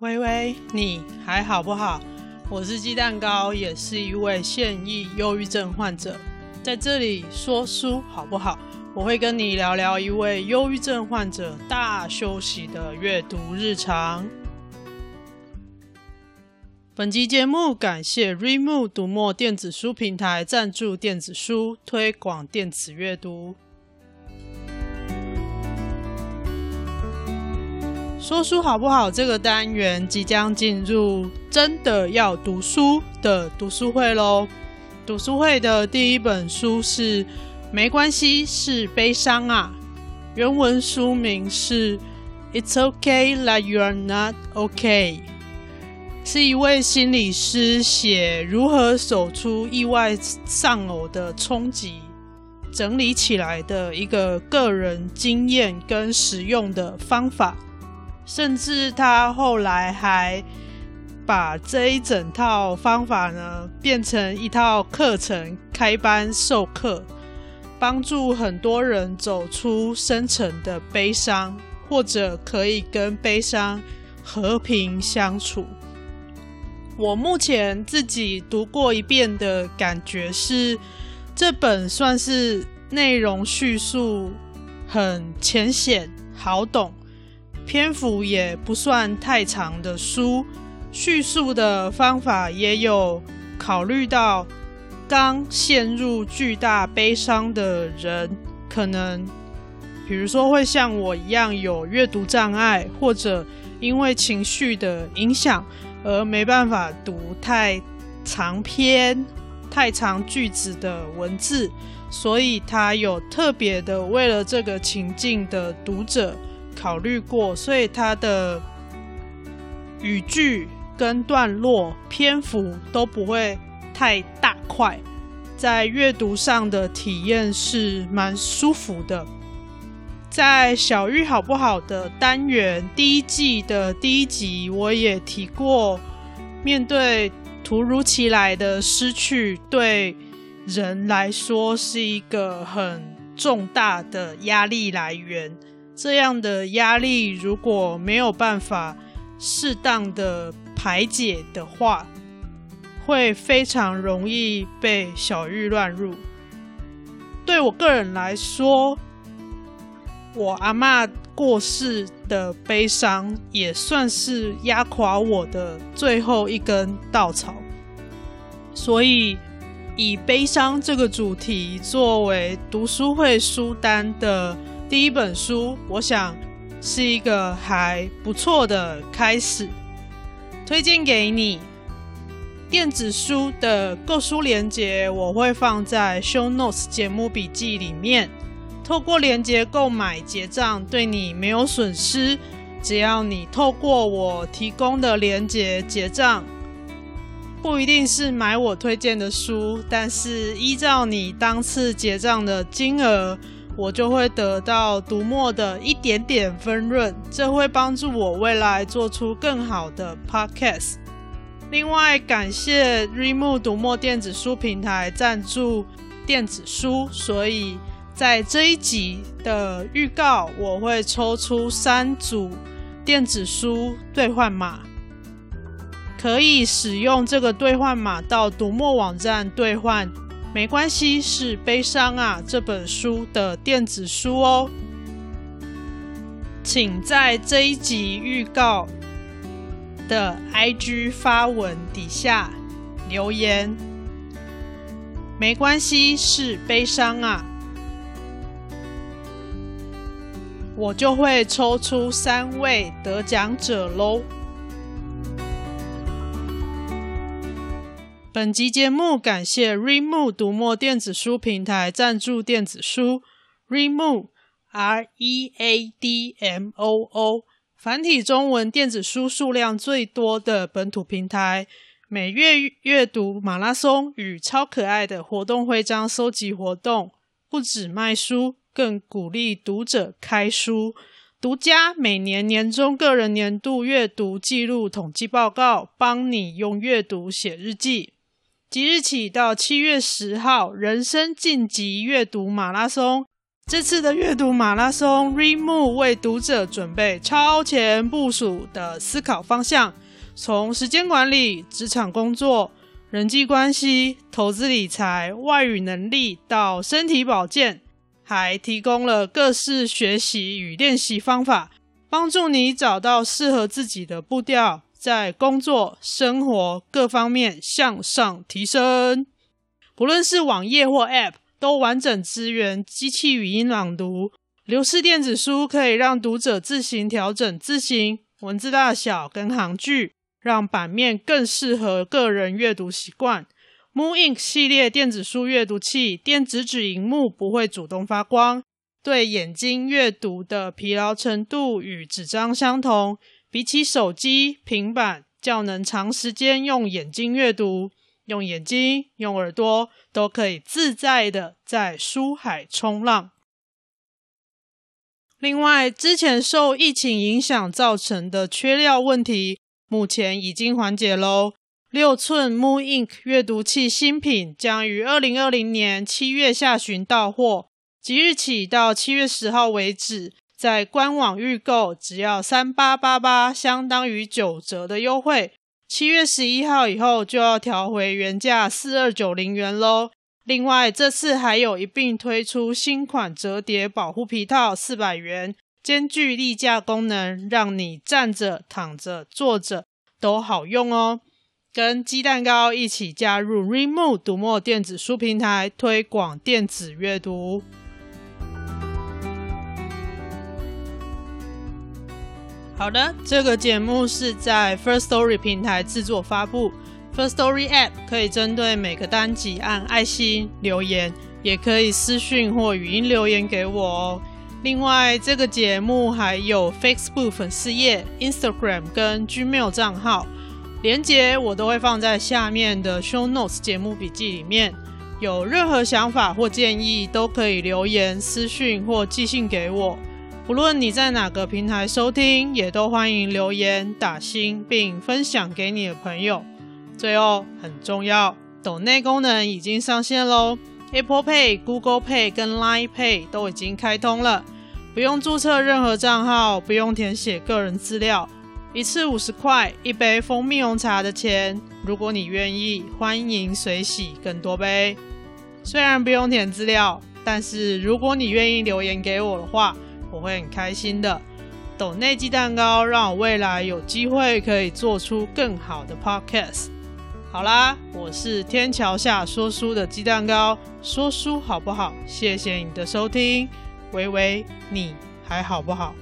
微微，你还好不好？我是鸡蛋糕，也是一位现役忧郁症患者，在这里说书好不好？我会跟你聊聊一位忧郁症患者大休息的阅读日常。本集节目感谢 r e m o 读墨电子书平台赞助电子书，推广电子阅读。说书好不好？这个单元即将进入真的要读书的读书会喽！读书会的第一本书是《没关系，是悲伤啊》，原文书名是《It's Okay That You're Not Okay》。是一位心理师写如何走出意外丧偶的冲击，整理起来的一个个人经验跟实用的方法，甚至他后来还把这一整套方法呢变成一套课程，开班授课，帮助很多人走出深层的悲伤，或者可以跟悲伤和平相处。我目前自己读过一遍的感觉是，这本算是内容叙述很浅显、好懂，篇幅也不算太长的书。叙述的方法也有考虑到刚陷入巨大悲伤的人，可能比如说会像我一样有阅读障碍，或者因为情绪的影响。而没办法读太长篇、太长句子的文字，所以他有特别的为了这个情境的读者考虑过，所以他的语句跟段落篇幅都不会太大块，在阅读上的体验是蛮舒服的。在小玉好不好的单元第一季的第一集，我也提过，面对突如其来的失去，对人来说是一个很重大的压力来源。这样的压力如果没有办法适当的排解的话，会非常容易被小郁乱入。对我个人来说，我阿妈过世的悲伤，也算是压垮我的最后一根稻草。所以，以悲伤这个主题作为读书会书单的第一本书，我想是一个还不错的开始。推荐给你电子书的购书链接，我会放在 Show Notes 节目笔记里面。透过链接购买结账，对你没有损失。只要你透过我提供的链接结账，不一定是买我推荐的书，但是依照你当次结账的金额，我就会得到读墨的一点点分润，这会帮助我未来做出更好的 podcast。另外，感谢 remo 读墨电子书平台赞助电子书，所以。在这一集的预告，我会抽出三组电子书兑换码，可以使用这个兑换码到读墨网站兑换。没关系，是悲伤啊！这本书的电子书哦，请在这一集预告的 IG 发文底下留言。没关系，是悲伤啊！我就会抽出三位得奖者喽。本集节目感谢 r e m o 读墨电子书平台赞助电子书。r e m o R E A D M O O 繁体中文电子书数量最多的本土平台，每月阅读马拉松与超可爱的活动徽章收集活动，不止卖书。更鼓励读者开书，独家每年年终个人年度阅读记录统计报告，帮你用阅读写日记。即日起到七月十号，人生晋级阅读马拉松。这次的阅读马拉松，Remo 为读者准备超前部署的思考方向，从时间管理、职场工作、人际关系、投资理财、外语能力到身体保健，还提供了各式学习与练习方法，帮助你找到适合自己的步调，在工作、生活各方面向上提升。不论是网页或 App。都完整支援机器语音朗读，流式电子书可以让读者自行调整字型、文字大小跟行距，让版面更适合个人阅读习惯。Moon Ink 系列电子书阅读器，电子纸萤幕不会主动发光，对眼睛阅读的疲劳程度与纸张相同，比起手机、平板，较能长时间用眼睛阅读。用眼睛、用耳朵都可以自在的在书海冲浪。另外，之前受疫情影响造成的缺料问题，目前已经缓解喽。六寸 Moon Ink 阅读器新品将于二零二零年七月下旬到货，即日起到七月十号为止，在官网预购只要三八八八，相当于九折的优惠。七月十一号以后就要调回原价四二九零元喽。另外，这次还有一并推出新款折叠保护皮套四百元，兼具立架功能，让你站着、躺着、坐着都好用哦。跟鸡蛋糕一起加入 Read Moo 读墨电子书平台，推广电子阅读。好的，这个节目是在 First Story 平台制作发布。First Story App 可以针对每个单集按爱心留言，也可以私讯或语音留言给我哦。另外，这个节目还有 Facebook 粉丝页、Instagram 跟 Gmail 账号，连接我都会放在下面的 Show Notes 节目笔记里面。有任何想法或建议，都可以留言、私讯或寄信给我。不论你在哪个平台收听，也都欢迎留言打星，并分享给你的朋友。最后很重要，抖内功能已经上线喽，Apple Pay、Google Pay 跟 Line Pay 都已经开通了，不用注册任何账号，不用填写个人资料，一次五十块，一杯蜂蜜红茶的钱。如果你愿意，欢迎随喜更多杯。虽然不用填资料，但是如果你愿意留言给我的话，我会很开心的，抖内鸡蛋糕，让我未来有机会可以做出更好的 podcast。好啦，我是天桥下说书的鸡蛋糕，说书好不好？谢谢你的收听，喂喂，你还好不好？